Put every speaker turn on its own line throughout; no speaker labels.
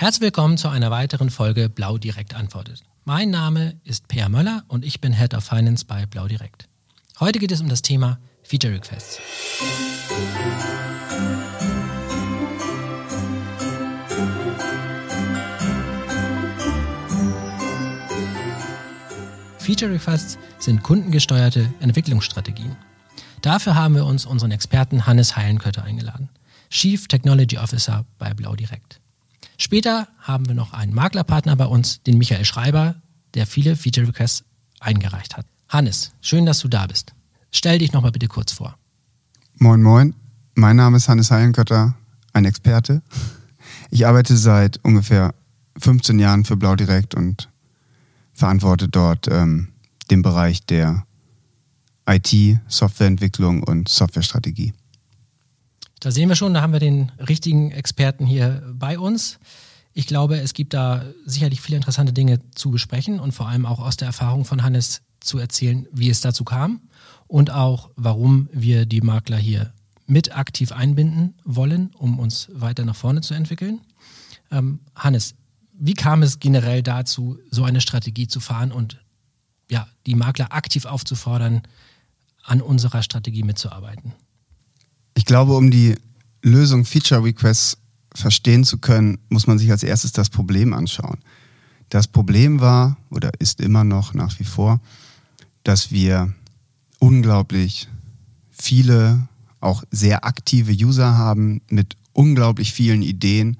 Herzlich willkommen zu einer weiteren Folge Blau Direkt antwortet. Mein Name ist Per Möller und ich bin Head of Finance bei Blau Direkt. Heute geht es um das Thema Feature Requests. Feature Requests sind kundengesteuerte Entwicklungsstrategien. Dafür haben wir uns unseren Experten Hannes Heilenkötter eingeladen, Chief Technology Officer bei Blau Direkt. Später haben wir noch einen Maklerpartner bei uns, den Michael Schreiber, der viele Feature Requests eingereicht hat. Hannes, schön, dass du da bist. Stell dich nochmal bitte kurz vor.
Moin, moin. Mein Name ist Hannes Heilenkötter, ein Experte. Ich arbeite seit ungefähr 15 Jahren für Blau Direkt und verantworte dort ähm, den Bereich der IT, Softwareentwicklung und Softwarestrategie.
Da sehen wir schon, da haben wir den richtigen Experten hier bei uns. Ich glaube, es gibt da sicherlich viele interessante Dinge zu besprechen und vor allem auch aus der Erfahrung von Hannes zu erzählen, wie es dazu kam und auch, warum wir die Makler hier mit aktiv einbinden wollen, um uns weiter nach vorne zu entwickeln. Ähm, Hannes, wie kam es generell dazu, so eine Strategie zu fahren und ja, die Makler aktiv aufzufordern, an unserer Strategie mitzuarbeiten?
Ich glaube, um die Lösung Feature Requests verstehen zu können, muss man sich als erstes das Problem anschauen. Das Problem war oder ist immer noch nach wie vor, dass wir unglaublich viele, auch sehr aktive User haben mit unglaublich vielen Ideen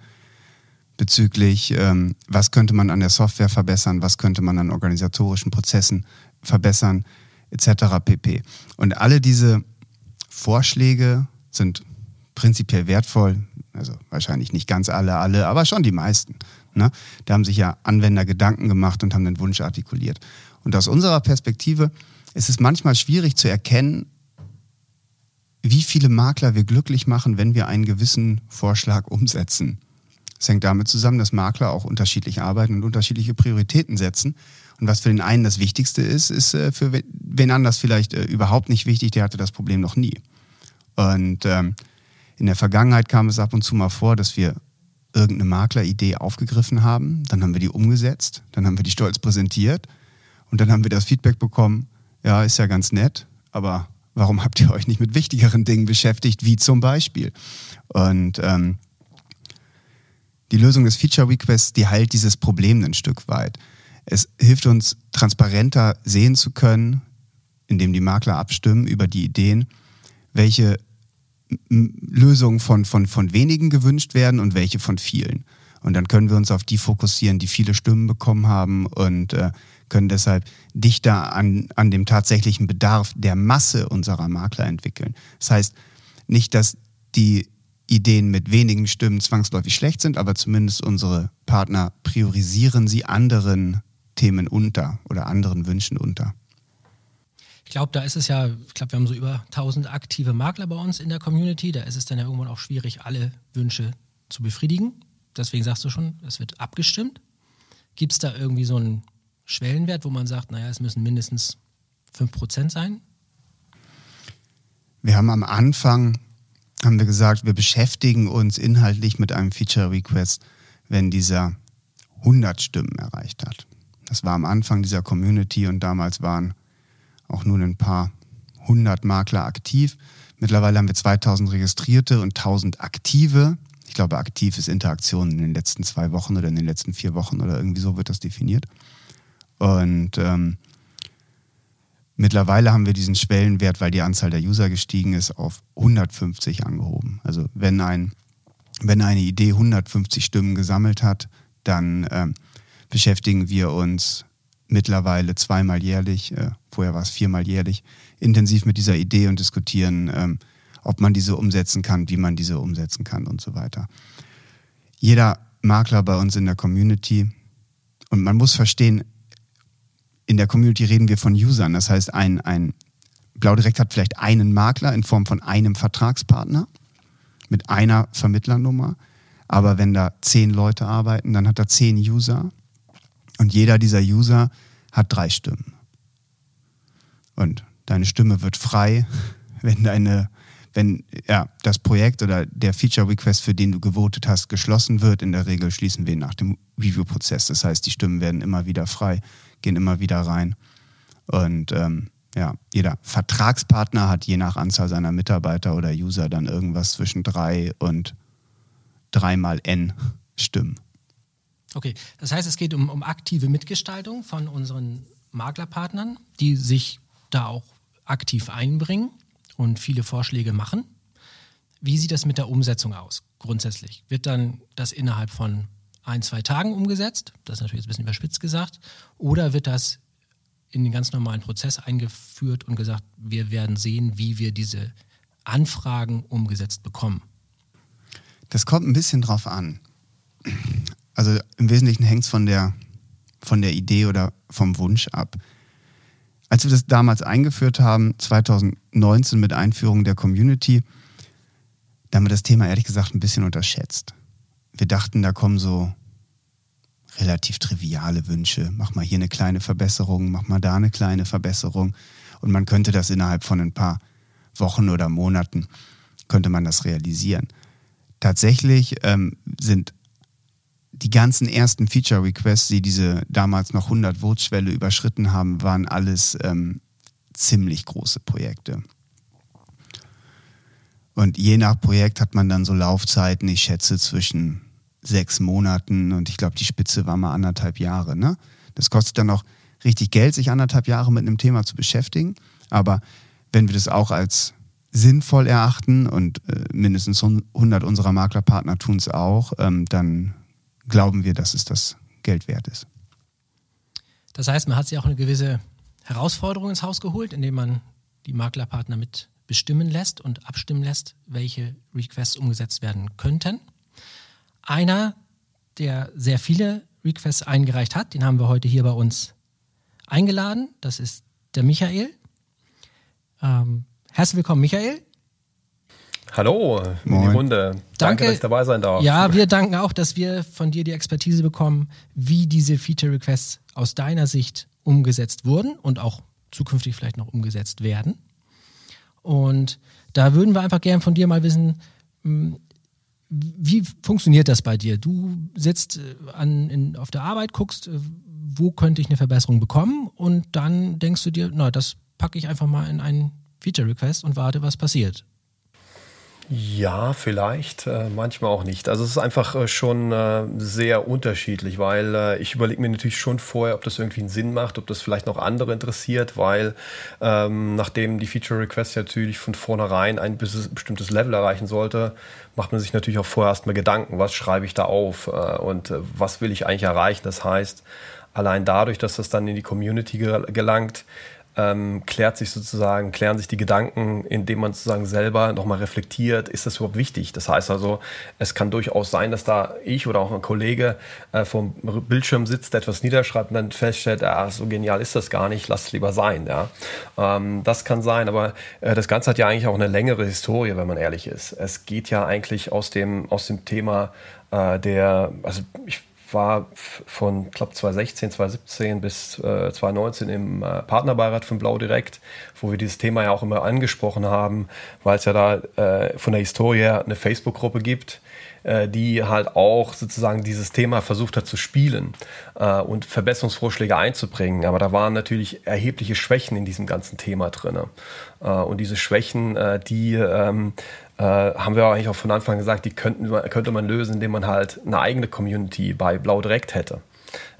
bezüglich, ähm, was könnte man an der Software verbessern, was könnte man an organisatorischen Prozessen verbessern, etc. pp. Und alle diese Vorschläge sind prinzipiell wertvoll. Also wahrscheinlich nicht ganz alle, alle, aber schon die meisten. Ne? Da haben sich ja Anwender Gedanken gemacht und haben den Wunsch artikuliert. Und aus unserer Perspektive ist es manchmal schwierig zu erkennen, wie viele Makler wir glücklich machen, wenn wir einen gewissen Vorschlag umsetzen. Es hängt damit zusammen, dass Makler auch unterschiedlich arbeiten und unterschiedliche Prioritäten setzen. Und was für den einen das Wichtigste ist, ist äh, für wen anders vielleicht äh, überhaupt nicht wichtig, der hatte das Problem noch nie. Und ähm, in der Vergangenheit kam es ab und zu mal vor, dass wir irgendeine Makleridee aufgegriffen haben, dann haben wir die umgesetzt, dann haben wir die stolz präsentiert und dann haben wir das Feedback bekommen, ja, ist ja ganz nett, aber warum habt ihr euch nicht mit wichtigeren Dingen beschäftigt, wie zum Beispiel? Und ähm, die Lösung des Feature Requests, die heilt dieses Problem ein Stück weit. Es hilft uns, transparenter sehen zu können, indem die Makler abstimmen über die Ideen, welche Lösungen von, von, von wenigen gewünscht werden und welche von vielen. Und dann können wir uns auf die fokussieren, die viele Stimmen bekommen haben und äh, können deshalb dichter an, an dem tatsächlichen Bedarf der Masse unserer Makler entwickeln. Das heißt nicht, dass die Ideen mit wenigen Stimmen zwangsläufig schlecht sind, aber zumindest unsere Partner priorisieren sie anderen Themen unter oder anderen Wünschen unter.
Ich glaube, da ist es ja, ich glaube, wir haben so über 1000 aktive Makler bei uns in der Community. Da ist es dann ja irgendwann auch schwierig, alle Wünsche zu befriedigen. Deswegen sagst du schon, es wird abgestimmt. Gibt es da irgendwie so einen Schwellenwert, wo man sagt, naja, es müssen mindestens 5% sein?
Wir haben am Anfang, haben wir gesagt, wir beschäftigen uns inhaltlich mit einem Feature Request, wenn dieser 100 Stimmen erreicht hat. Das war am Anfang dieser Community und damals waren auch nur ein paar hundert Makler aktiv. Mittlerweile haben wir 2000 Registrierte und 1000 aktive. Ich glaube, aktiv ist Interaktion in den letzten zwei Wochen oder in den letzten vier Wochen oder irgendwie so wird das definiert. Und ähm, mittlerweile haben wir diesen Schwellenwert, weil die Anzahl der User gestiegen ist, auf 150 angehoben. Also wenn, ein, wenn eine Idee 150 Stimmen gesammelt hat, dann ähm, beschäftigen wir uns mittlerweile zweimal jährlich, äh, vorher war es viermal jährlich, intensiv mit dieser Idee und diskutieren, ähm, ob man diese umsetzen kann, wie man diese umsetzen kann und so weiter. Jeder Makler bei uns in der Community, und man muss verstehen, in der Community reden wir von Usern. Das heißt, ein, ein Blau Direkt hat vielleicht einen Makler in Form von einem Vertragspartner mit einer Vermittlernummer. Aber wenn da zehn Leute arbeiten, dann hat er zehn User und jeder dieser User hat drei Stimmen. Und deine Stimme wird frei, wenn deine, wenn ja, das Projekt oder der Feature Request, für den du gewotet hast, geschlossen wird, in der Regel schließen wir ihn nach dem Review-Prozess. Das heißt, die Stimmen werden immer wieder frei, gehen immer wieder rein. Und ähm, ja, jeder Vertragspartner hat je nach Anzahl seiner Mitarbeiter oder User dann irgendwas zwischen drei und dreimal N Stimmen.
Okay, das heißt, es geht um, um aktive Mitgestaltung von unseren Maklerpartnern, die sich da auch aktiv einbringen und viele Vorschläge machen. Wie sieht das mit der Umsetzung aus, grundsätzlich? Wird dann das innerhalb von ein, zwei Tagen umgesetzt? Das ist natürlich jetzt ein bisschen überspitzt gesagt. Oder wird das in den ganz normalen Prozess eingeführt und gesagt, wir werden sehen, wie wir diese Anfragen umgesetzt bekommen?
Das kommt ein bisschen drauf an. Also im Wesentlichen hängt es von der, von der Idee oder vom Wunsch ab. Als wir das damals eingeführt haben, 2019 mit Einführung der Community, da haben wir das Thema ehrlich gesagt ein bisschen unterschätzt. Wir dachten, da kommen so relativ triviale Wünsche. Mach mal hier eine kleine Verbesserung, mach mal da eine kleine Verbesserung. Und man könnte das innerhalb von ein paar Wochen oder Monaten, könnte man das realisieren. Tatsächlich ähm, sind die ganzen ersten Feature-Requests, die diese damals noch 100-Votes-Schwelle überschritten haben, waren alles ähm, ziemlich große Projekte. Und je nach Projekt hat man dann so Laufzeiten, ich schätze zwischen sechs Monaten und ich glaube, die Spitze war mal anderthalb Jahre. Ne? Das kostet dann auch richtig Geld, sich anderthalb Jahre mit einem Thema zu beschäftigen. Aber wenn wir das auch als sinnvoll erachten und äh, mindestens 100 unserer Maklerpartner tun es auch, ähm, dann glauben wir, dass es das Geld wert ist.
Das heißt, man hat sich auch eine gewisse Herausforderung ins Haus geholt, indem man die Maklerpartner mit bestimmen lässt und abstimmen lässt, welche Requests umgesetzt werden könnten. Einer, der sehr viele Requests eingereicht hat, den haben wir heute hier bei uns eingeladen. Das ist der Michael. Ähm, herzlich willkommen, Michael.
Hallo in Moin. die Runde. Danke, Danke, dass ich dabei sein darf.
Ja, wir danken auch, dass wir von dir die Expertise bekommen, wie diese Feature Requests aus deiner Sicht umgesetzt wurden und auch zukünftig vielleicht noch umgesetzt werden. Und da würden wir einfach gern von dir mal wissen, hm, wie funktioniert das bei dir? Du sitzt äh, an, in, auf der Arbeit, guckst, äh, wo könnte ich eine Verbesserung bekommen und dann denkst du dir, na, das packe ich einfach mal in einen Feature Request und warte, was passiert.
Ja, vielleicht, äh, manchmal auch nicht. Also es ist einfach äh, schon äh, sehr unterschiedlich, weil ich überlege mir natürlich schon vorher, ob das irgendwie einen Sinn macht, ob das vielleicht noch andere interessiert, weil ähm, nachdem die Feature Request natürlich von vornherein ein bestimmtes Level erreichen sollte, macht man sich natürlich auch vorher erstmal Gedanken, was schreibe ich da auf und was will ich eigentlich erreichen. Das heißt, allein dadurch, dass das dann in die Community gelangt, ähm, klärt sich sozusagen, klären sich die Gedanken, indem man sozusagen selber nochmal reflektiert, ist das überhaupt wichtig? Das heißt also, es kann durchaus sein, dass da ich oder auch ein Kollege äh, vom Bildschirm sitzt, etwas niederschreibt und dann feststellt, ah, so genial ist das gar nicht, lass es lieber sein. Ja? Ähm, das kann sein, aber äh, das Ganze hat ja eigentlich auch eine längere Historie, wenn man ehrlich ist. Es geht ja eigentlich aus dem, aus dem Thema äh, der, also ich war von, glaube 2016, 2017 bis äh, 2019 im äh, Partnerbeirat von Blau Direkt, wo wir dieses Thema ja auch immer angesprochen haben, weil es ja da äh, von der Historie her eine Facebook-Gruppe gibt, äh, die halt auch sozusagen dieses Thema versucht hat zu spielen äh, und Verbesserungsvorschläge einzubringen. Aber da waren natürlich erhebliche Schwächen in diesem ganzen Thema drin. Äh, und diese Schwächen, die ähm, äh, haben wir eigentlich auch von Anfang an gesagt, die könnten, könnte man lösen, indem man halt eine eigene Community bei Blau direkt hätte.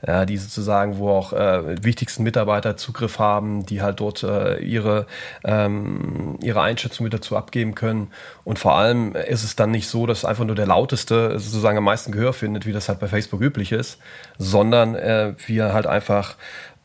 Ja, die sozusagen, wo auch äh, wichtigsten Mitarbeiter Zugriff haben, die halt dort äh, ihre, ähm, ihre Einschätzung mit dazu abgeben können. Und vor allem ist es dann nicht so, dass einfach nur der Lauteste sozusagen am meisten Gehör findet, wie das halt bei Facebook üblich ist, sondern äh, wir halt einfach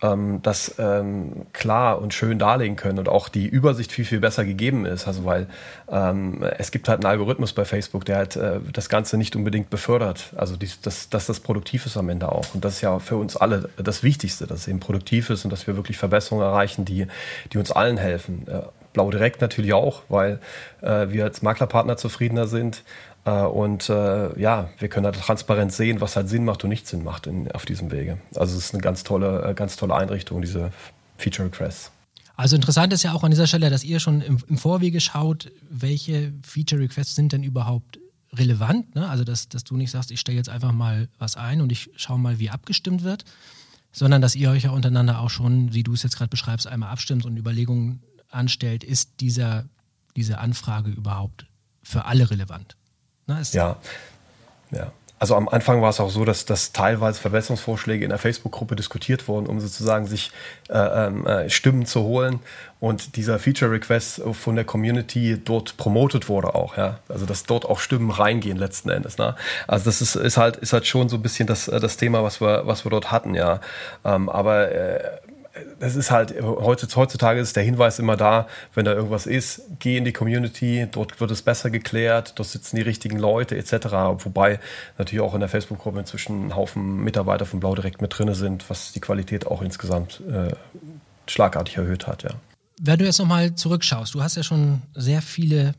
ähm, das ähm, klar und schön darlegen können und auch die Übersicht viel, viel besser gegeben ist. Also weil ähm, es gibt halt einen Algorithmus bei Facebook, der halt äh, das Ganze nicht unbedingt befördert. Also dies, dass, dass das produktiv ist am Ende auch. Und das ist ja für uns alle das Wichtigste, dass es eben produktiv ist und dass wir wirklich Verbesserungen erreichen, die, die uns allen helfen. Äh, Blau direkt natürlich auch, weil äh, wir als Maklerpartner zufriedener sind, und äh, ja, wir können halt transparent sehen, was halt Sinn macht und nicht Sinn macht in, auf diesem Wege. Also es ist eine ganz tolle, äh, ganz tolle Einrichtung, diese Feature Requests.
Also interessant ist ja auch an dieser Stelle, dass ihr schon im, im Vorwege schaut, welche Feature Requests sind denn überhaupt relevant. Ne? Also dass, dass du nicht sagst, ich stelle jetzt einfach mal was ein und ich schaue mal, wie abgestimmt wird, sondern dass ihr euch ja untereinander auch schon, wie du es jetzt gerade beschreibst, einmal abstimmt und Überlegungen anstellt, ist dieser, diese Anfrage überhaupt für alle relevant?
Ne? ja, ja. Also am Anfang war es auch so, dass, dass teilweise Verbesserungsvorschläge in der Facebook-Gruppe diskutiert wurden, um sozusagen sich äh, ähm, äh, Stimmen zu holen und dieser Feature-Request von der Community dort promotet wurde auch, ja. Also dass dort auch Stimmen reingehen letzten Endes. Ne? Also das ist, ist halt ist halt schon so ein bisschen das, das Thema, was wir, was wir dort hatten, ja. Ähm, aber äh, das ist halt, heutzutage ist der Hinweis immer da, wenn da irgendwas ist, geh in die Community, dort wird es besser geklärt, dort sitzen die richtigen Leute etc. Wobei natürlich auch in der Facebook-Gruppe inzwischen ein Haufen Mitarbeiter von Blau direkt mit drin sind, was die Qualität auch insgesamt äh, schlagartig erhöht hat, ja.
Wenn du jetzt nochmal zurückschaust, du hast ja schon sehr viele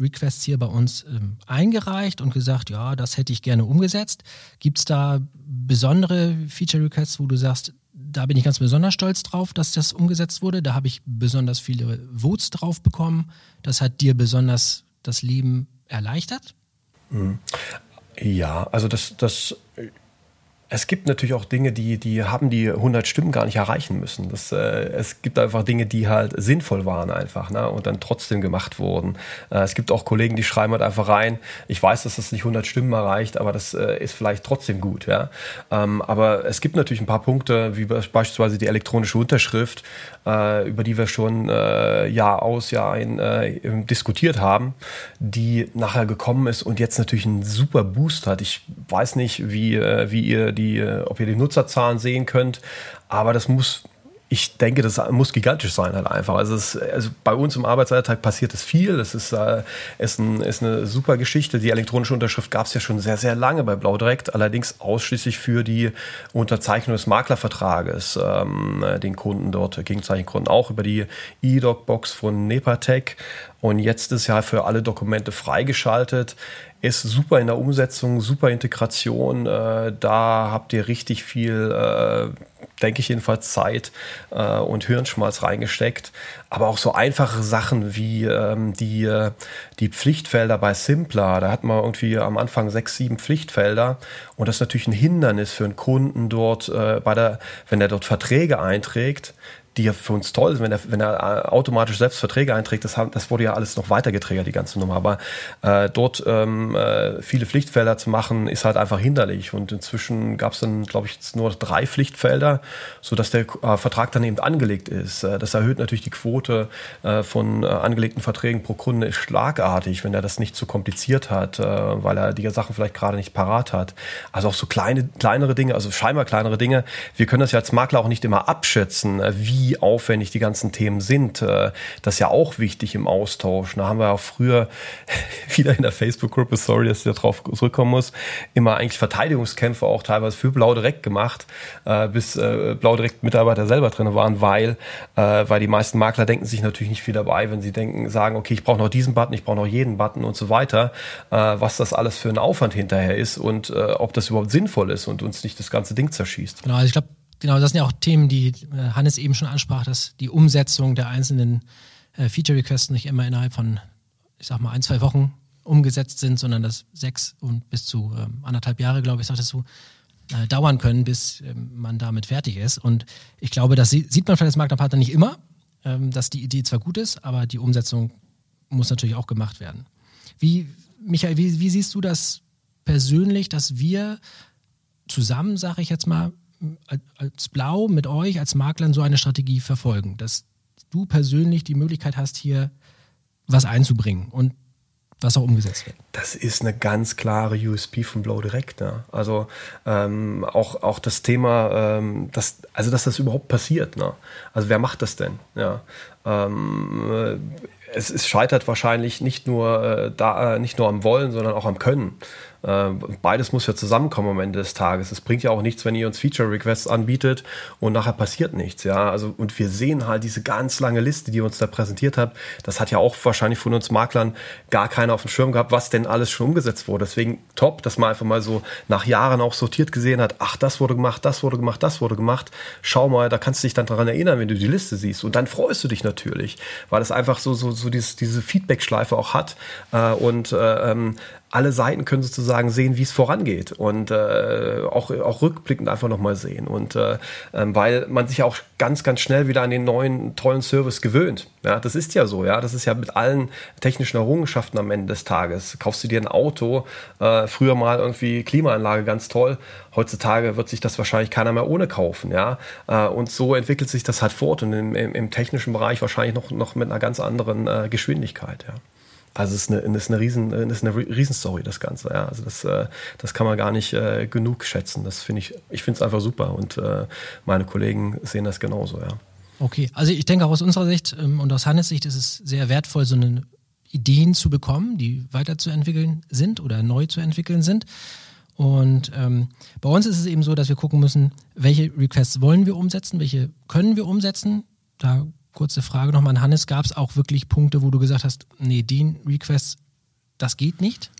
Requests hier bei uns ähm, eingereicht und gesagt, ja, das hätte ich gerne umgesetzt. Gibt es da besondere Feature-Requests, wo du sagst, da bin ich ganz besonders stolz drauf, dass das umgesetzt wurde. Da habe ich besonders viele Votes drauf bekommen. Das hat dir besonders das Leben erleichtert?
Mhm. Ja, also das, das es gibt natürlich auch Dinge, die, die haben die 100 Stimmen gar nicht erreichen müssen. Das, äh, es gibt einfach Dinge, die halt sinnvoll waren einfach ne? und dann trotzdem gemacht wurden. Äh, es gibt auch Kollegen, die schreiben halt einfach rein, ich weiß, dass das nicht 100 Stimmen erreicht, aber das äh, ist vielleicht trotzdem gut. Ja? Ähm, aber es gibt natürlich ein paar Punkte, wie beispielsweise die elektronische Unterschrift, äh, über die wir schon äh, Jahr aus, Jahr ein äh, diskutiert haben, die nachher gekommen ist und jetzt natürlich einen super Boost hat. Ich weiß nicht, wie, wie ihr die, äh, ob ihr die Nutzerzahlen sehen könnt, aber das muss ich denke, das muss gigantisch sein halt einfach. Also, es, also bei uns im Arbeitsalltag passiert es viel. Das ist, äh, ist, ein, ist eine super Geschichte. Die elektronische Unterschrift gab es ja schon sehr, sehr lange bei Blau Direkt, allerdings ausschließlich für die Unterzeichnung des Maklervertrages, ähm, den Kunden dort gegenzeichnen konnten, auch über die E-Doc-Box von Nepatec. Und jetzt ist ja für alle Dokumente freigeschaltet ist super in der Umsetzung, super Integration. Äh, da habt ihr richtig viel, äh, denke ich jedenfalls, Zeit äh, und Hirnschmalz reingesteckt. Aber auch so einfache Sachen wie ähm, die, äh, die Pflichtfelder bei Simpler. Da hat man irgendwie am Anfang sechs, sieben Pflichtfelder. Und das ist natürlich ein Hindernis für einen Kunden dort, äh, bei der, wenn er dort Verträge einträgt, die ja für uns toll sind, wenn er, wenn er äh, automatisch selbst Verträge einträgt, das, haben, das wurde ja alles noch weitergetriggert, die ganze Nummer. Aber äh, dort ähm, äh, viele Pflichtfelder zu machen, ist halt einfach hinderlich. Und inzwischen gab es dann, glaube ich, nur drei Pflichtfelder, sodass der äh, Vertrag dann eben angelegt ist. Äh, das erhöht natürlich die Quote äh, von angelegten Verträgen pro Kunde schlagartig, wenn er das nicht zu kompliziert hat, weil er die Sachen vielleicht gerade nicht parat hat. Also auch so kleine, kleinere Dinge, also scheinbar kleinere Dinge. Wir können das ja als Makler auch nicht immer abschätzen, wie wie aufwendig die ganzen Themen sind. Äh, das ist ja auch wichtig im Austausch. Da haben wir auch früher wieder in der Facebook-Gruppe, sorry, dass ich darauf zurückkommen muss, immer eigentlich Verteidigungskämpfe auch teilweise für Blau direkt gemacht, äh, bis äh, Blau direkt Mitarbeiter selber drin waren, weil, weil die meisten Makler denken sich natürlich nicht viel dabei, wenn sie denken, sagen, okay, ich brauche noch diesen Button, ich brauche noch jeden Button und so weiter, was das alles für ein Aufwand hinterher ist und ob das überhaupt sinnvoll ist und uns nicht das ganze Ding zerschießt.
Genau, also ich glaube, genau, das sind ja auch Themen, die äh, Hannes eben schon ansprach, dass die Umsetzung der einzelnen äh, Feature Requests nicht immer innerhalb von, ich sag mal, ein, zwei Wochen umgesetzt sind, sondern dass sechs und bis zu ähm, anderthalb Jahre, glaube ich, sagtest du, äh, dauern können, bis ähm, man damit fertig ist. Und ich glaube, das sieht man vielleicht als Maklerpartner nicht immer, ähm, dass die Idee zwar gut ist, aber die Umsetzung muss natürlich auch gemacht werden. Wie, Michael, wie, wie siehst du das persönlich, dass wir zusammen, sage ich jetzt mal, als Blau mit euch als Maklern so eine Strategie verfolgen, dass du persönlich die Möglichkeit hast, hier was einzubringen und was auch umgesetzt wird.
Das ist eine ganz klare USP von Blau Direkt. Ja. Also ähm, auch, auch das Thema, ähm, das, also dass das überhaupt passiert. Ne? Also wer macht das denn? Ja. Ähm, es, es scheitert wahrscheinlich nicht nur, äh, da, äh, nicht nur am Wollen, sondern auch am Können. Äh, beides muss ja zusammenkommen am Ende des Tages. Es bringt ja auch nichts, wenn ihr uns Feature-Requests anbietet und nachher passiert nichts. Ja, also und wir sehen halt diese ganz lange Liste, die ihr uns da präsentiert habt. Das hat ja auch wahrscheinlich von uns Maklern gar keiner auf dem Schirm gehabt, was denn alles schon umgesetzt wurde. Deswegen top, dass man einfach mal so nach Jahren auch sortiert gesehen hat. Ach, das wurde gemacht, das wurde gemacht, das wurde gemacht. Schau mal, da kannst du dich dann daran erinnern, wenn du die Liste siehst. Und dann freust du dich natürlich, weil es einfach so so so dieses, diese Feedback-Schleife auch hat äh, und äh, ähm, alle Seiten können sozusagen sehen, wie es vorangeht und äh, auch, auch rückblickend einfach nochmal sehen. Und äh, ähm, weil man sich auch ganz, ganz schnell wieder an den neuen tollen Service gewöhnt. Ja, das ist ja so, ja. Das ist ja mit allen technischen Errungenschaften am Ende des Tages. Kaufst du dir ein Auto, äh, früher mal irgendwie Klimaanlage ganz toll. Heutzutage wird sich das wahrscheinlich keiner mehr ohne kaufen, ja. Äh, und so entwickelt sich das halt fort und im, im, im technischen Bereich wahrscheinlich noch, noch mit einer ganz anderen äh, Geschwindigkeit, ja. Also es ist eine, ist eine, Riesen, ist eine Riesenstory, das Ganze. Ja. Also das, äh, das kann man gar nicht äh, genug schätzen. Das finde ich, ich finde es einfach super und äh, meine Kollegen sehen das genauso, ja.
Okay, also ich denke auch aus unserer Sicht ähm, und aus Hannes Sicht ist es sehr wertvoll, so eine Ideen zu bekommen, die weiterzuentwickeln sind oder neu zu entwickeln sind. Und ähm, bei uns ist es eben so, dass wir gucken müssen, welche Requests wollen wir umsetzen, welche können wir umsetzen. Da kurze Frage nochmal an Hannes. Gab es auch wirklich Punkte, wo du gesagt hast, nee, den Request, das geht nicht?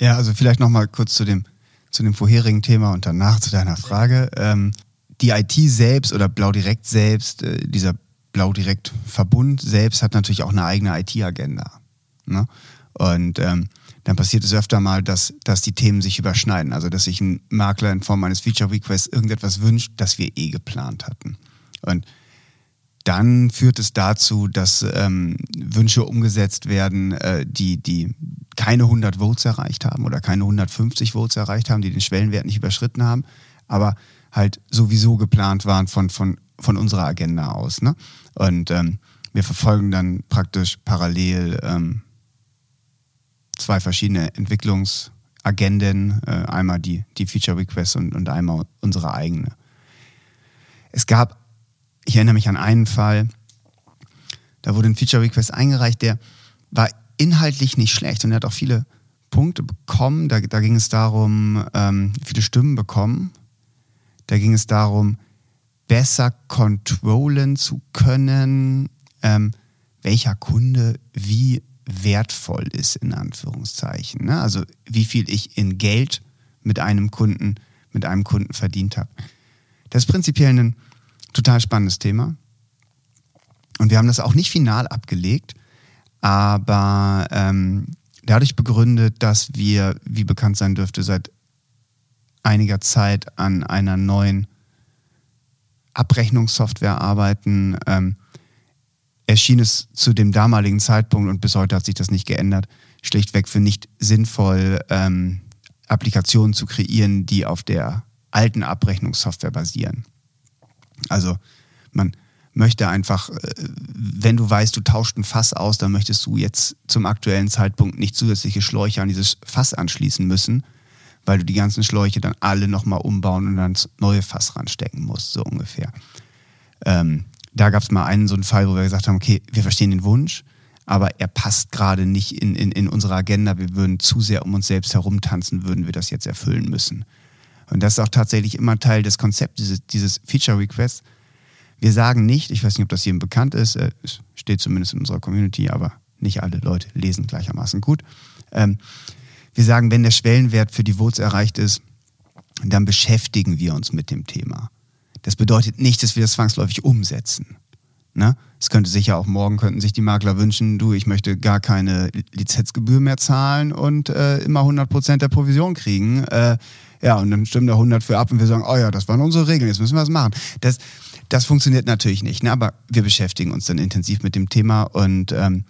Ja, also vielleicht nochmal kurz zu dem, zu dem vorherigen Thema und danach zu deiner Frage. Ähm, die IT selbst oder Blau Direkt selbst, äh, dieser Blau Direkt Verbund selbst hat natürlich auch eine eigene IT-Agenda. Ne? Und ähm, dann passiert es öfter mal, dass, dass die Themen sich überschneiden. Also, dass sich ein Makler in Form eines Feature Requests irgendetwas wünscht, das wir eh geplant hatten. Und dann führt es dazu, dass ähm, Wünsche umgesetzt werden, äh, die, die keine 100 Votes erreicht haben oder keine 150 Votes erreicht haben, die den Schwellenwert nicht überschritten haben, aber halt sowieso geplant waren von, von, von unserer Agenda aus. Ne? Und ähm, wir verfolgen dann praktisch parallel ähm, zwei verschiedene Entwicklungsagenden, äh, einmal die, die Feature Requests und, und einmal unsere eigene. Es gab ich erinnere mich an einen Fall, da wurde ein Feature Request eingereicht, der war inhaltlich nicht schlecht und er hat auch viele Punkte bekommen. Da, da ging es darum, ähm, viele Stimmen bekommen. Da ging es darum, besser controllen zu können, ähm, welcher Kunde wie wertvoll ist, in Anführungszeichen. Ne? Also wie viel ich in Geld mit einem Kunden, mit einem Kunden verdient habe. Das ist prinzipiell ein total spannendes Thema. Und wir haben das auch nicht final abgelegt, aber ähm, dadurch begründet, dass wir, wie bekannt sein dürfte, seit einiger Zeit an einer neuen Abrechnungssoftware arbeiten, ähm, erschien es zu dem damaligen Zeitpunkt und bis heute hat sich das nicht geändert, schlichtweg für nicht sinnvoll, ähm, Applikationen zu kreieren, die auf der alten Abrechnungssoftware basieren. Also man möchte einfach, äh, wenn du weißt, du tauscht ein Fass aus, dann möchtest du jetzt zum aktuellen Zeitpunkt nicht zusätzliche Schläuche an dieses Fass anschließen müssen, weil du die ganzen Schläuche dann alle nochmal umbauen und dann ins neue Fass ranstecken musst, so ungefähr. Ähm, da gab es mal einen so einen Fall, wo wir gesagt haben, okay, wir verstehen den Wunsch, aber er passt gerade nicht in, in, in unsere Agenda. Wir würden zu sehr um uns selbst herumtanzen, würden wir das jetzt erfüllen müssen. Und das ist auch tatsächlich immer Teil des Konzepts dieses, dieses Feature Requests. Wir sagen nicht, ich weiß nicht, ob das jedem bekannt ist, äh, es steht zumindest in unserer Community, aber nicht alle Leute lesen gleichermaßen gut. Ähm, wir sagen, wenn der Schwellenwert für die Votes erreicht ist, dann beschäftigen wir uns mit dem Thema. Das bedeutet nicht, dass wir das zwangsläufig umsetzen. Ne? Es könnte sich ja auch morgen könnten sich die Makler wünschen, du, ich möchte gar keine Lizenzgebühr mehr zahlen und äh, immer 100% der Provision kriegen. Äh, ja, und dann stimmen da 100 für ab und wir sagen, oh ja, das waren unsere Regeln, jetzt müssen wir was machen. Das, das funktioniert natürlich nicht, ne? aber wir beschäftigen uns dann intensiv mit dem Thema und ähm,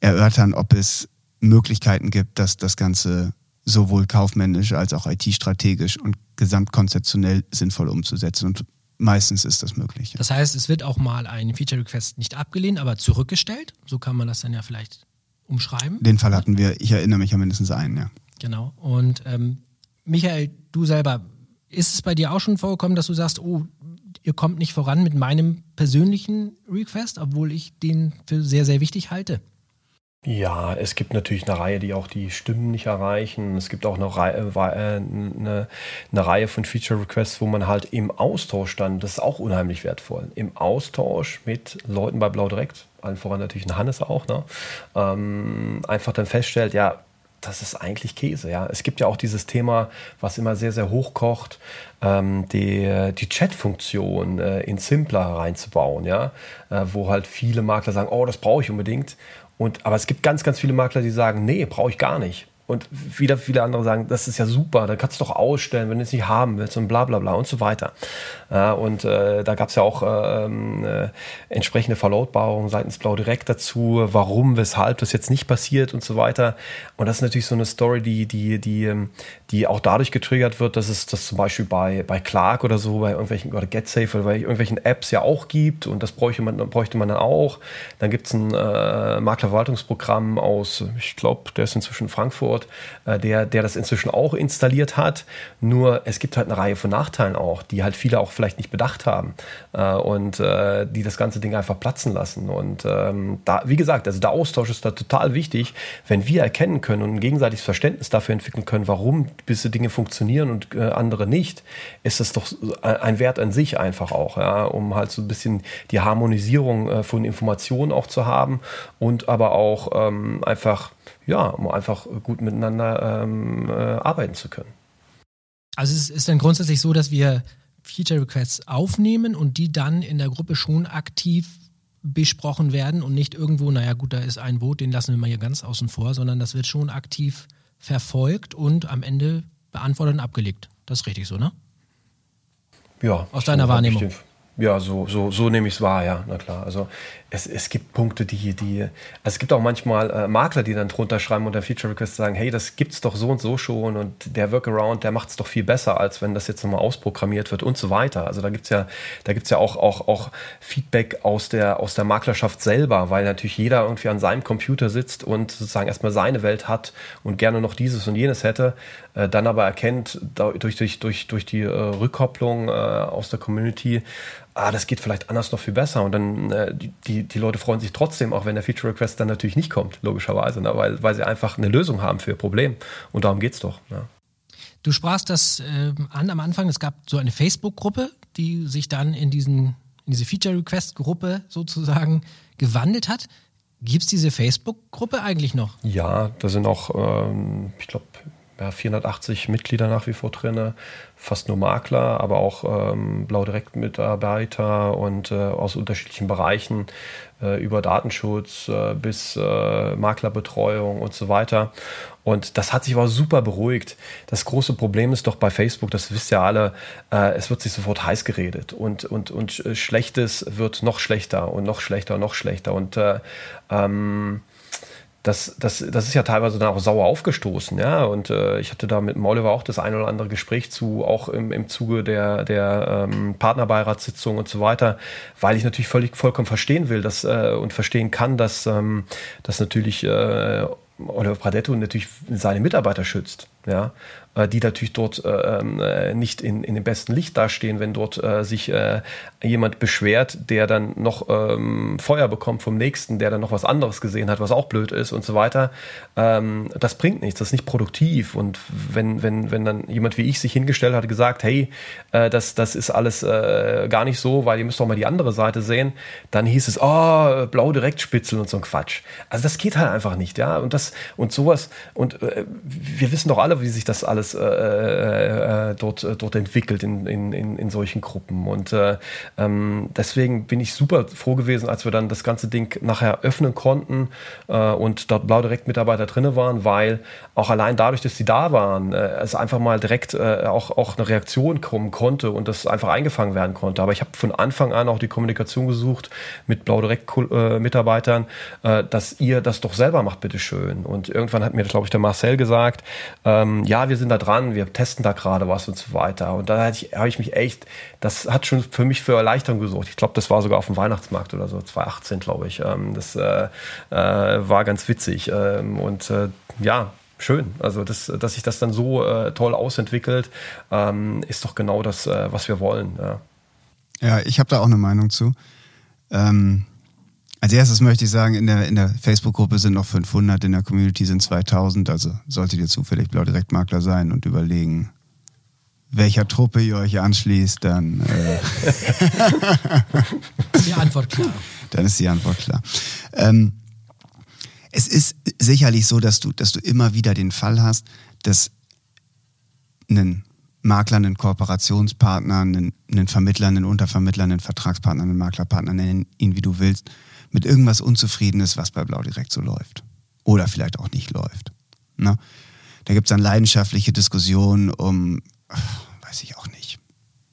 erörtern, ob es Möglichkeiten gibt, dass das Ganze sowohl kaufmännisch als auch IT-strategisch und gesamtkonzeptionell sinnvoll umzusetzen. Und meistens ist das möglich.
Das heißt, es wird auch mal ein Feature Request nicht abgelehnt, aber zurückgestellt. So kann man das dann ja vielleicht umschreiben.
Den Fall hatten wir, ich erinnere mich an mindestens einen, ja.
Genau. Und ähm, Michael, du selber, ist es bei dir auch schon vorgekommen, dass du sagst, oh, ihr kommt nicht voran mit meinem persönlichen Request, obwohl ich den für sehr, sehr wichtig halte?
Ja, es gibt natürlich eine Reihe, die auch die Stimmen nicht erreichen. Es gibt auch eine Reihe, äh, eine, eine Reihe von Feature Requests, wo man halt im Austausch dann, das ist auch unheimlich wertvoll, im Austausch mit Leuten bei Blau Direkt, allen voran natürlich ein Hannes auch, ne? ähm, einfach dann feststellt, ja, das ist eigentlich Käse. Ja. Es gibt ja auch dieses Thema, was immer sehr, sehr hochkocht, ähm, die, die Chat-Funktion äh, in Simpler reinzubauen, ja, äh, wo halt viele Makler sagen, oh, das brauche ich unbedingt. Und, aber es gibt ganz, ganz viele Makler, die sagen, nee, brauche ich gar nicht. Und wieder viele andere sagen, das ist ja super, da kannst du doch ausstellen, wenn du es nicht haben willst und bla bla bla und so weiter. Ja, und äh, da gab es ja auch ähm, äh, entsprechende Verlautbarungen seitens Blau Direkt dazu, warum, weshalb das jetzt nicht passiert und so weiter. Und das ist natürlich so eine Story, die, die, die, ähm, die auch dadurch getriggert wird, dass es das zum Beispiel bei, bei Clark oder so, bei irgendwelchen oder GetSafe oder bei irgendwelchen Apps ja auch gibt und das bräuchte man, bräuchte man dann auch. Dann gibt es ein äh, Maklerverwaltungsprogramm aus, ich glaube, der ist inzwischen Frankfurt, äh, der, der das inzwischen auch installiert hat. Nur es gibt halt eine Reihe von Nachteilen auch, die halt viele auch vielleicht nicht bedacht haben äh, und äh, die das ganze Ding einfach platzen lassen. Und ähm, da, wie gesagt, also der Austausch ist da total wichtig, wenn wir erkennen können und ein gegenseitiges Verständnis dafür entwickeln können, warum gewisse Dinge funktionieren und andere nicht, ist das doch ein Wert an sich einfach auch, ja, um halt so ein bisschen die Harmonisierung von Informationen auch zu haben und aber auch ähm, einfach ja, um einfach gut miteinander ähm, äh, arbeiten zu können.
Also es ist dann grundsätzlich so, dass wir Feature Requests aufnehmen und die dann in der Gruppe schon aktiv besprochen werden und nicht irgendwo, naja gut, da ist ein Vote, den lassen wir mal hier ganz außen vor, sondern das wird schon aktiv verfolgt und am Ende beantwortet und abgelegt. Das ist richtig so, ne?
Ja.
Aus deiner Wahrnehmung.
Ja, so, so, so nehme ich es wahr, ja, na klar. Also es, es gibt Punkte, die, die, also es gibt auch manchmal äh, Makler, die dann drunter schreiben unter Feature Request sagen, hey, das gibt's doch so und so schon und der Workaround, der macht es doch viel besser, als wenn das jetzt nochmal ausprogrammiert wird und so weiter. Also da gibt's ja, da gibt's ja auch, auch, auch Feedback aus der, aus der Maklerschaft selber, weil natürlich jeder irgendwie an seinem Computer sitzt und sozusagen erstmal seine Welt hat und gerne noch dieses und jenes hätte, äh, dann aber erkennt, durch, durch, durch, durch die äh, Rückkopplung äh, aus der Community, ah, das geht vielleicht anders noch viel besser. Und dann äh, die, die Leute freuen sich trotzdem, auch wenn der Feature Request dann natürlich nicht kommt, logischerweise, ne? weil, weil sie einfach eine Lösung haben für ihr Problem. Und darum geht es doch. Ja.
Du sprachst das äh, an am Anfang, es gab so eine Facebook-Gruppe, die sich dann in, diesen, in diese Feature Request-Gruppe sozusagen gewandelt hat. Gibt es diese Facebook-Gruppe eigentlich noch?
Ja, da sind auch, ähm, ich glaube, ja, 480 Mitglieder nach wie vor drin, fast nur Makler, aber auch ähm, Blau Direkt Mitarbeiter und äh, aus unterschiedlichen Bereichen äh, über Datenschutz äh, bis äh, Maklerbetreuung und so weiter. Und das hat sich aber super beruhigt. Das große Problem ist doch bei Facebook, das wisst ihr alle, äh, es wird sich sofort heiß geredet und, und, und äh, Schlechtes wird noch schlechter und noch schlechter und noch schlechter. Und ähm, das, das, das ist ja teilweise dann auch sauer aufgestoßen, ja. Und äh, ich hatte da mit dem Oliver auch das ein oder andere Gespräch zu, auch im, im Zuge der, der ähm, Partnerbeiratssitzung und so weiter, weil ich natürlich völlig vollkommen verstehen will dass, äh, und verstehen kann, dass, ähm, dass natürlich äh, Oliver Pradetto natürlich seine Mitarbeiter schützt, ja. Äh, die natürlich dort äh, ähm, äh, nicht in, in dem besten Licht dastehen, wenn dort äh, sich äh, jemand beschwert, der dann noch ähm, Feuer bekommt vom Nächsten, der dann noch was anderes gesehen hat, was auch blöd ist und so weiter. Ähm, das bringt nichts, das ist nicht produktiv. Und wenn, wenn, wenn dann jemand wie ich sich hingestellt hat, gesagt, hey, äh, das, das ist alles gar nicht so, weil ihr müsst doch mal die andere Seite sehen, dann hieß es, oh, blau Direktspitzel und so ein Quatsch. Also das geht halt einfach nicht, ja. Und das und sowas, und wir wissen doch alle, wie sich das alles äh, äh, äh, dort, äh, dort entwickelt in, in, in, solchen Gruppen. Und äh, ähm, deswegen bin ich super froh gewesen, als wir dann das ganze Ding nachher öffnen konnten äh, und dort Blau direkt Mitarbeiter drin waren, weil auch allein dadurch, dass sie da waren, äh, es einfach mal direkt äh, auch, auch eine Reaktion kommen konnte und das einfach eingefangen werden konnte. Aber ich habe von Anfang an auch die Kommunikation gesucht mit Blau direkt äh, Mitarbeitern, äh, dass ihr das doch selber macht, bitteschön. Und irgendwann hat mir, glaube ich, der Marcel gesagt, ähm, ja, wir sind da dran, wir testen da gerade was und so weiter. Und da habe ich mich echt, das hat schon für mich für Erleichterung gesucht. Ich glaube, das war sogar auf dem Weihnachtsmarkt oder so, 2018, glaube ich. Ähm, das äh, äh, war ganz witzig. Ähm, und äh, ja, schön. Also, das, dass sich das dann so äh, toll ausentwickelt, ähm, ist doch genau das, äh, was wir wollen. Ja,
ja ich habe da auch eine Meinung zu. Ähm, Als erstes möchte ich sagen, in der, in der Facebook-Gruppe sind noch 500, in der Community sind 2000. Also solltet ihr zufällig Blau Direktmakler sein und überlegen, welcher Truppe ihr euch anschließt, dann äh,
ist die Antwort klar.
Dann ist die Antwort klar. Ähm, es ist sicherlich so, dass du, dass du immer wieder den Fall hast, dass ein Makler, einen Kooperationspartner, einen, einen Vermittler, einen Untervermittler, einen Vertragspartner, einen Maklerpartner, nennen ihn wie du willst, mit irgendwas unzufrieden ist, was bei Blau direkt so läuft. Oder vielleicht auch nicht läuft. Ne? Da gibt es dann leidenschaftliche Diskussionen um, weiß ich auch nicht,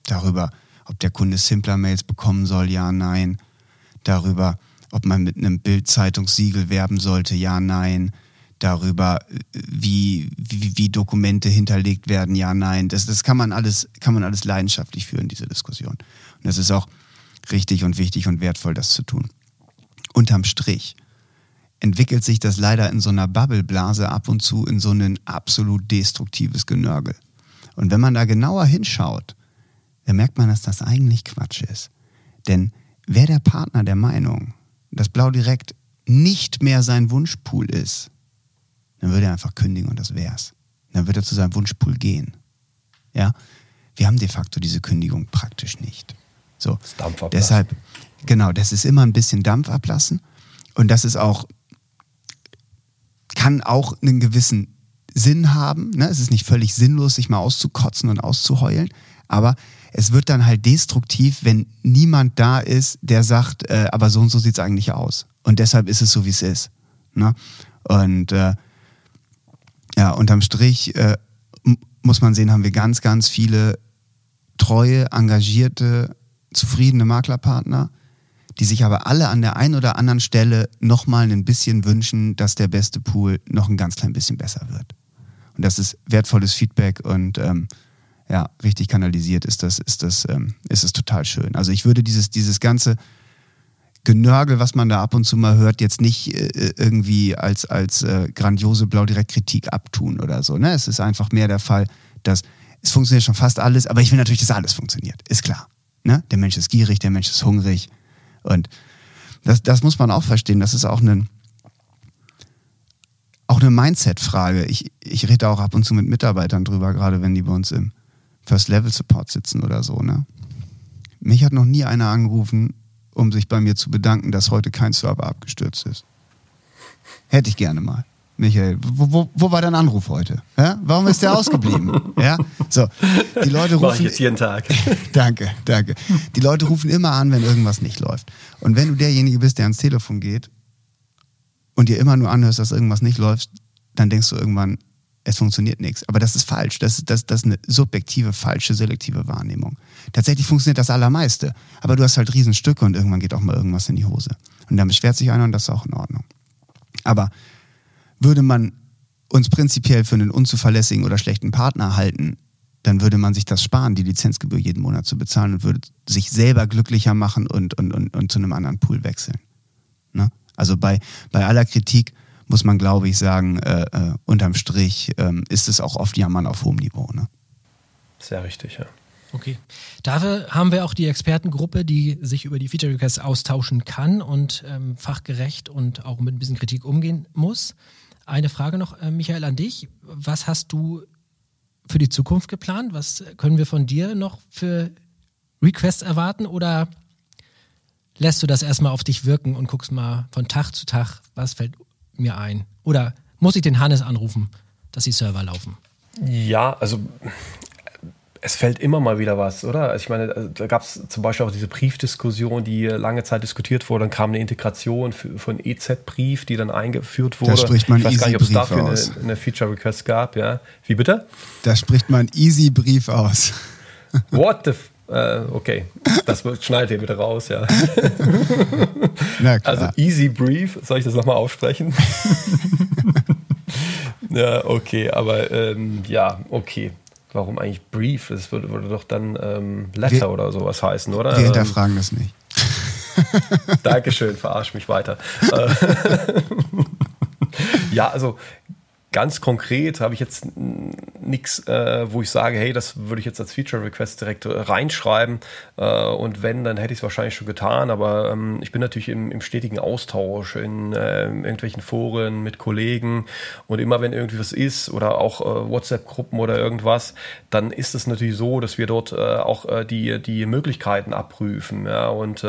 darüber, ob der Kunde Simpler-Mails bekommen soll, ja, nein. Darüber, ob man mit einem Bildzeitungssiegel werben sollte, ja, nein. Darüber, wie, wie, wie Dokumente hinterlegt werden, ja, nein. Das, das kann man alles, kann man alles leidenschaftlich führen, diese Diskussion. Und das ist auch richtig und wichtig und wertvoll, das zu tun. Unterm Strich entwickelt sich das leider in so einer Bubbleblase ab und zu in so ein absolut destruktives Genörgel. Und wenn man da genauer hinschaut, dann merkt man, dass das eigentlich Quatsch ist. Denn wäre der Partner der Meinung, dass Blau direkt nicht mehr sein Wunschpool ist, dann würde er einfach kündigen und das wär's. Dann würde er zu seinem Wunschpool gehen. Ja, wir haben de facto diese Kündigung praktisch nicht. So, deshalb, genau, das ist immer ein bisschen Dampf ablassen und das ist auch, kann auch einen gewissen Sinn haben. Ne? Es ist nicht völlig sinnlos, sich mal auszukotzen und auszuheulen, aber es wird dann halt destruktiv, wenn niemand da ist, der sagt, äh, aber so und so sieht es eigentlich aus. Und deshalb ist es so, wie es ist. Ne? Und äh, ja, unterm Strich äh, muss man sehen, haben wir ganz, ganz viele treue, engagierte, zufriedene Maklerpartner, die sich aber alle an der einen oder anderen Stelle nochmal ein bisschen wünschen, dass der beste Pool noch ein ganz klein bisschen besser wird. Und das ist wertvolles Feedback und ähm, ja, richtig kanalisiert ist das, ist das, ähm, ist es total schön. Also ich würde dieses, dieses ganze Genörgel, was man da ab und zu mal hört, jetzt nicht äh, irgendwie als, als äh, grandiose Blau-Direkt-Kritik abtun oder so. Ne? Es ist einfach mehr der Fall, dass es funktioniert schon fast alles, aber ich will natürlich, dass alles funktioniert. Ist klar. Ne? Der Mensch ist gierig, der Mensch ist hungrig. Und das, das muss man auch verstehen. Das ist auch ein, auch eine Mindset-Frage. Ich, ich rede auch ab und zu mit Mitarbeitern drüber, gerade wenn die bei uns im First-Level-Support sitzen oder so. Ne? Mich hat noch nie einer angerufen, um sich bei mir zu bedanken, dass heute kein Server abgestürzt ist. Hätte ich gerne mal. Michael, wo, wo, wo war dein Anruf heute? Ja? Warum ist der ausgeblieben? ja? So, die Leute rufen. Mach
ich jetzt jeden Tag.
danke, danke. Die Leute rufen immer an, wenn irgendwas nicht läuft. Und wenn du derjenige bist, der ans Telefon geht und dir immer nur anhörst, dass irgendwas nicht läuft, dann denkst du irgendwann, es funktioniert nichts. Aber das ist falsch. Das, das, das ist eine subjektive, falsche, selektive Wahrnehmung. Tatsächlich funktioniert das Allermeiste. Aber du hast halt Riesenstücke und irgendwann geht auch mal irgendwas in die Hose. Und dann beschwert sich einer und das ist auch in Ordnung. Aber würde man uns prinzipiell für einen unzuverlässigen oder schlechten Partner halten, dann würde man sich das sparen, die Lizenzgebühr jeden Monat zu bezahlen und würde sich selber glücklicher machen und, und, und, und zu einem anderen Pool wechseln. Ne? Also bei, bei aller Kritik muss man, glaube ich, sagen, äh, äh, unterm Strich äh, ist es auch oft Jammern auf hohem Niveau. Ne?
Sehr richtig, ja.
Okay. Dafür haben wir auch die Expertengruppe, die sich über die Feature Requests austauschen kann und ähm, fachgerecht und auch mit ein bisschen Kritik umgehen muss. Eine Frage noch, äh, Michael, an dich. Was hast du für die Zukunft geplant? Was können wir von dir noch für Requests erwarten oder lässt du das erstmal auf dich wirken und guckst mal von Tag zu Tag, was fällt mir ein? Oder muss ich den Hannes anrufen, dass die Server laufen?
Ja, also es fällt immer mal wieder was, oder? Also ich meine, also da gab es zum Beispiel auch diese Briefdiskussion, die lange Zeit diskutiert wurde. Dann kam eine Integration von EZ-Brief, die dann eingeführt wurde. Da
spricht man
ich weiß
gar
nicht, ob es dafür eine, eine Feature-Request gab. Ja. Wie bitte?
Da spricht man Easy-Brief aus.
What the äh, okay, das schneidet ihr bitte raus, ja. Also Easy Brief, soll ich das nochmal aufsprechen? ja, okay, aber ähm, ja, okay. Warum eigentlich Brief? Das würde, würde doch dann ähm, Letter wir, oder sowas heißen, oder?
Wir hinterfragen das nicht.
Dankeschön, verarsch mich weiter. ja, also ganz konkret habe ich jetzt nichts, äh, wo ich sage, hey, das würde ich jetzt als Feature Request direkt äh, reinschreiben. Äh, und wenn, dann hätte ich es wahrscheinlich schon getan. Aber ähm, ich bin natürlich im, im stetigen Austausch in äh, irgendwelchen Foren mit Kollegen. Und immer wenn irgendwie was ist oder auch äh, WhatsApp-Gruppen oder irgendwas, dann ist es natürlich so, dass wir dort äh, auch die, die Möglichkeiten abprüfen. Ja? Und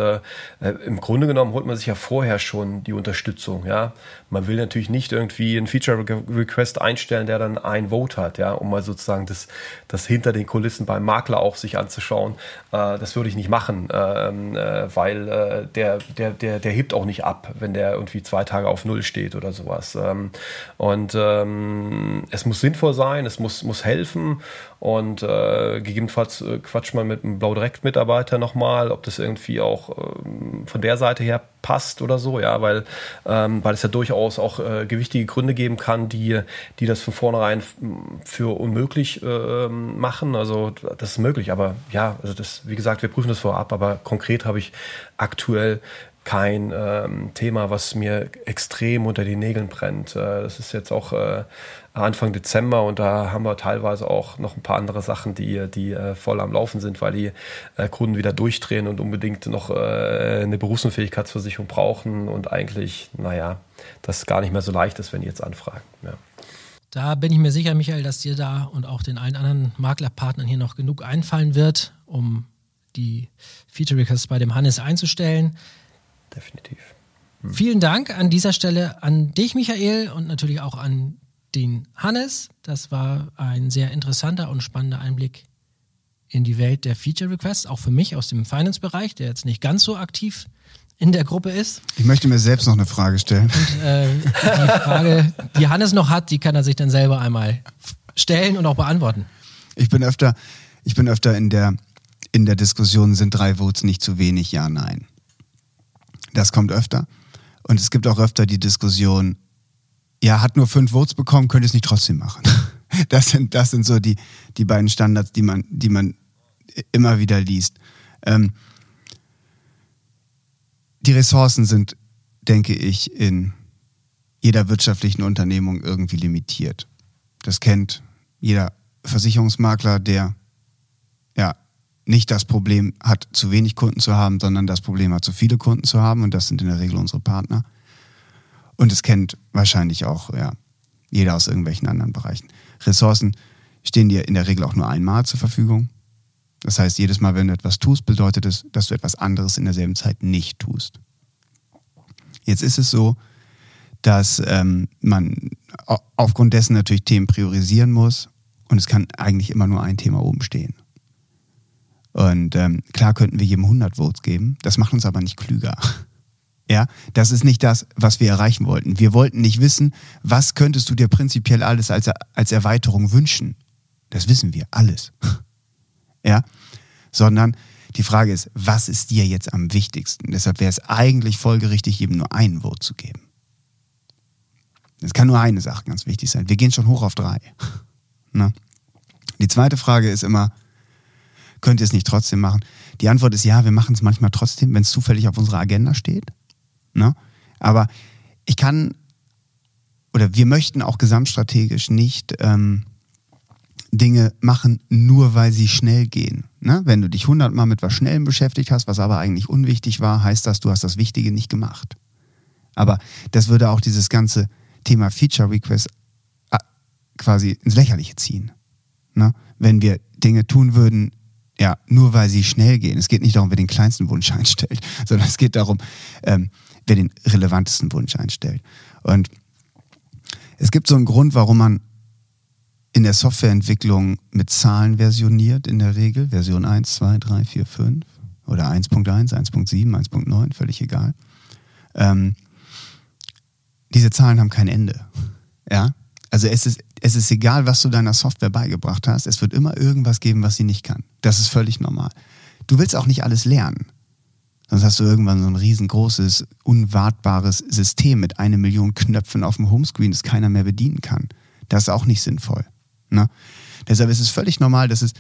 im Grunde genommen holt man sich ja vorher schon die Unterstützung. Ja? Man will natürlich nicht irgendwie ein Feature Request Request einstellen, der dann ein Vote hat, ja, um mal sozusagen das, das hinter den Kulissen beim Makler auch sich anzuschauen. Äh, das würde ich nicht machen, ähm, äh, weil äh, der, der, der, der hebt auch nicht ab, wenn der irgendwie zwei Tage auf Null steht oder sowas. Ähm, und ähm, es muss sinnvoll sein, es muss, muss helfen und äh, gegebenenfalls äh, quatscht man mit einem Blau Direkt Mitarbeiter nochmal, ob das irgendwie auch ähm, von der Seite her passt oder so, ja, weil, ähm, weil es ja durchaus auch äh, gewichtige Gründe geben kann, die, die das von vornherein für unmöglich äh, machen. Also das ist möglich, aber ja, also das, wie gesagt, wir prüfen das vorab, aber konkret habe ich aktuell kein ähm, Thema, was mir extrem unter die Nägeln brennt. Äh, das ist jetzt auch äh, Anfang Dezember und da haben wir teilweise auch noch ein paar andere Sachen, die, die äh, voll am Laufen sind, weil die äh, Kunden wieder durchdrehen und unbedingt noch äh, eine Berufsunfähigkeitsversicherung brauchen und eigentlich, naja, das gar nicht mehr so leicht ist, wenn die jetzt anfragen. Ja.
Da bin ich mir sicher, Michael, dass dir da und auch den allen anderen Maklerpartnern hier noch genug einfallen wird, um die Feature Requests bei dem Hannes einzustellen
definitiv.
Hm. Vielen Dank an dieser Stelle an dich, Michael, und natürlich auch an den Hannes. Das war ein sehr interessanter und spannender Einblick in die Welt der Feature Requests, auch für mich aus dem Finance-Bereich, der jetzt nicht ganz so aktiv in der Gruppe ist.
Ich möchte mir selbst noch eine Frage stellen.
Und, äh, die Frage, die Hannes noch hat, die kann er sich dann selber einmal stellen und auch beantworten.
Ich bin öfter, ich bin öfter in der, in der Diskussion, sind drei Votes nicht zu wenig? Ja, nein. Das kommt öfter. Und es gibt auch öfter die Diskussion, ja, hat nur fünf Votes bekommen, könnte es nicht trotzdem machen. Das sind, das sind so die, die beiden Standards, die man, die man immer wieder liest. Ähm, die Ressourcen sind, denke ich, in jeder wirtschaftlichen Unternehmung irgendwie limitiert. Das kennt jeder Versicherungsmakler, der nicht das Problem hat, zu wenig Kunden zu haben, sondern das Problem hat, zu viele Kunden zu haben. Und das sind in der Regel unsere Partner. Und es kennt wahrscheinlich auch ja, jeder aus irgendwelchen anderen Bereichen. Ressourcen stehen dir in der Regel auch nur einmal zur Verfügung. Das heißt, jedes Mal, wenn du etwas tust, bedeutet es, dass du etwas anderes in derselben Zeit nicht tust. Jetzt ist es so, dass ähm, man aufgrund dessen natürlich Themen priorisieren muss und es kann eigentlich immer nur ein Thema oben stehen. Und ähm, klar könnten wir jedem 100 Votes geben, das macht uns aber nicht klüger. Ja, das ist nicht das, was wir erreichen wollten. Wir wollten nicht wissen, was könntest du dir prinzipiell alles als, als Erweiterung wünschen. Das wissen wir, alles. Ja, sondern die Frage ist, was ist dir jetzt am wichtigsten? Deshalb wäre es eigentlich folgerichtig, jedem nur einen Vote zu geben. Es kann nur eine Sache ganz wichtig sein. Wir gehen schon hoch auf drei. Ne? Die zweite Frage ist immer, Könnt ihr es nicht trotzdem machen? Die Antwort ist ja, wir machen es manchmal trotzdem, wenn es zufällig auf unserer Agenda steht. Ne? Aber ich kann oder wir möchten auch gesamtstrategisch nicht ähm, Dinge machen, nur weil sie schnell gehen. Ne? Wenn du dich hundertmal mit was Schnellem beschäftigt hast, was aber eigentlich unwichtig war, heißt das, du hast das Wichtige nicht gemacht. Aber das würde auch dieses ganze Thema Feature Request äh, quasi ins Lächerliche ziehen. Ne? Wenn wir Dinge tun würden, ja, nur weil sie schnell gehen. Es geht nicht darum, wer den kleinsten Wunsch einstellt, sondern es geht darum, ähm, wer den relevantesten Wunsch einstellt. Und es gibt so einen Grund, warum man in der Softwareentwicklung mit Zahlen versioniert, in der Regel. Version 1, 2, 3, 4, 5 oder 1.1, 1.7, 1.9, völlig egal. Ähm, diese Zahlen haben kein Ende. Ja? Also es ist, es ist egal, was du deiner Software beigebracht hast, es wird immer irgendwas geben, was sie nicht kann. Das ist völlig normal. Du willst auch nicht alles lernen. Sonst hast du irgendwann so ein riesengroßes, unwartbares System mit einer Million Knöpfen auf dem Homescreen, das keiner mehr bedienen kann. Das ist auch nicht sinnvoll. Ne? Deshalb ist es völlig normal, dass es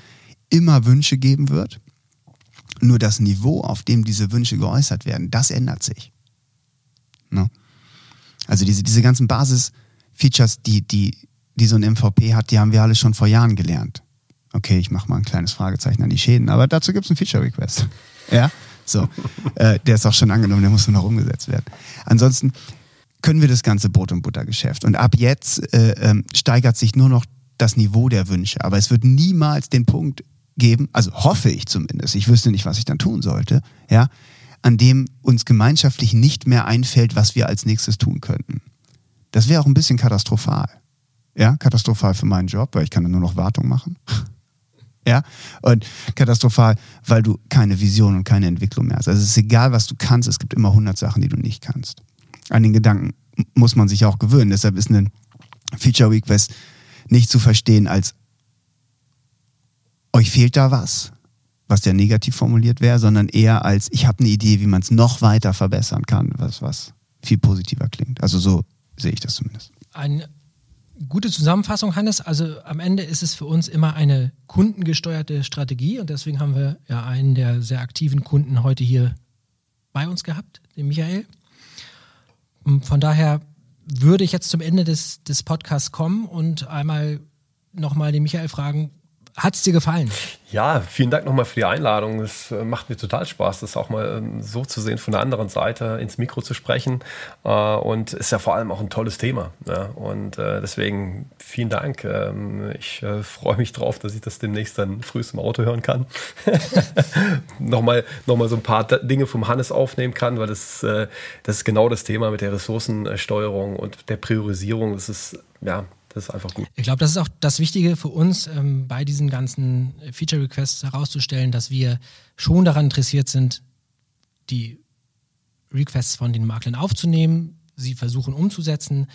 immer Wünsche geben wird. Nur das Niveau, auf dem diese Wünsche geäußert werden, das ändert sich. Ne? Also diese, diese ganzen Basis, Features, die, die die so ein MVP hat, die haben wir alle schon vor Jahren gelernt. Okay, ich mache mal ein kleines Fragezeichen an die Schäden, aber dazu gibt es einen Feature-Request. Ja, so. äh, der ist auch schon angenommen, der muss nur noch umgesetzt werden. Ansonsten können wir das ganze Brot- und Buttergeschäft. Und ab jetzt äh, ähm, steigert sich nur noch das Niveau der Wünsche. Aber es wird niemals den Punkt geben, also hoffe ich zumindest, ich wüsste nicht, was ich dann tun sollte, ja, an dem uns gemeinschaftlich nicht mehr einfällt, was wir als nächstes tun könnten. Das wäre auch ein bisschen katastrophal. Ja, katastrophal für meinen Job, weil ich kann dann nur noch Wartung machen. ja, und katastrophal, weil du keine Vision und keine Entwicklung mehr hast. Also es ist egal, was du kannst, es gibt immer 100 Sachen, die du nicht kannst. An den Gedanken muss man sich auch gewöhnen. Deshalb ist ein Feature Request nicht zu verstehen als euch fehlt da was, was ja negativ formuliert wäre, sondern eher als ich habe eine Idee, wie man es noch weiter verbessern kann, was, was viel positiver klingt. Also so sehe ich das zumindest.
Eine gute Zusammenfassung, Hannes. Also am Ende ist es für uns immer eine kundengesteuerte Strategie und deswegen haben wir ja einen der sehr aktiven Kunden heute hier bei uns gehabt, den Michael. Von daher würde ich jetzt zum Ende des, des Podcasts kommen und einmal nochmal den Michael fragen, hat es dir gefallen?
Ja, vielen Dank nochmal für die Einladung. Es äh, macht mir total Spaß, das auch mal ähm, so zu sehen, von der anderen Seite ins Mikro zu sprechen. Äh, und ist ja vor allem auch ein tolles Thema. Und äh, deswegen vielen Dank. Ähm, ich freue mich drauf, dass ich das demnächst dann frühest im Auto hören kann. nochmal, nochmal so ein paar Dinge vom Hannes aufnehmen kann, weil das, das ist genau das Thema mit der Ressourcensteuerung und der Priorisierung. Das ist, ja, das ist einfach gut.
Ich glaube, das ist auch das Wichtige für uns, ähm, bei diesen ganzen Feature Requests herauszustellen, dass wir schon daran interessiert sind, die Requests von den Maklern aufzunehmen, sie versuchen umzusetzen,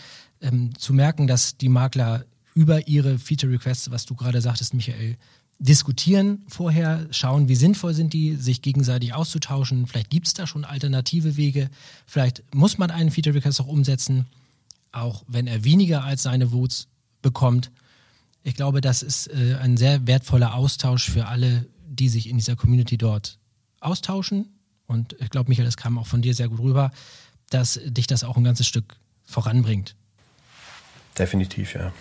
ähm, zu merken, dass die Makler über ihre Feature Requests, was du gerade sagtest, Michael, diskutieren vorher, schauen, wie sinnvoll sind die, sich gegenseitig auszutauschen. Vielleicht gibt es da schon alternative Wege. Vielleicht muss man einen Feature Request auch umsetzen auch wenn er weniger als seine Votes bekommt. Ich glaube, das ist äh, ein sehr wertvoller Austausch für alle, die sich in dieser Community dort austauschen. Und ich glaube, Michael, das kam auch von dir sehr gut rüber, dass dich das auch ein ganzes Stück voranbringt.
Definitiv, ja.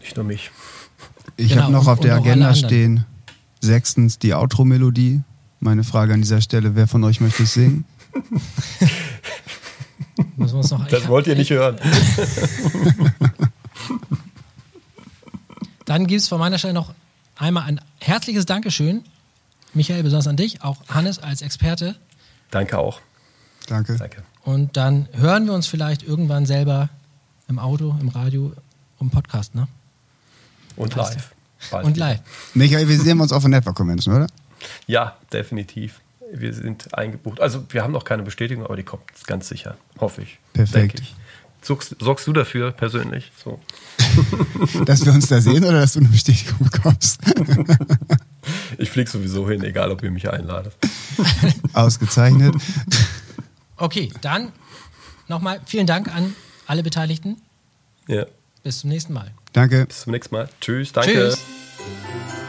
Nicht nur mich.
Ich genau, habe noch auf der Agenda stehen, sechstens die Outro-Melodie. Meine Frage an dieser Stelle, wer von euch möchte es singen?
Noch, das wollt ihr nicht hören.
Dann gibt es von meiner Stelle noch einmal ein herzliches Dankeschön. Michael, besonders an dich, auch Hannes als Experte.
Danke auch.
Danke.
Danke.
Und dann hören wir uns vielleicht irgendwann selber im Auto, im Radio, im Podcast, ne?
Und live.
Und live.
Michael, wir sehen uns auf der Network Convention, oder?
Ja, definitiv wir sind eingebucht. Also wir haben noch keine Bestätigung, aber die kommt ganz sicher, hoffe ich.
Perfekt. Ich.
Sorgst, sorgst, du dafür persönlich? So.
dass wir uns da sehen oder dass du eine Bestätigung bekommst?
ich fliege sowieso hin, egal ob ihr mich einladet.
Ausgezeichnet.
Okay, dann nochmal vielen Dank an alle Beteiligten.
Ja.
Bis zum nächsten Mal.
Danke.
Bis zum nächsten Mal. Tschüss, danke. Tschüss.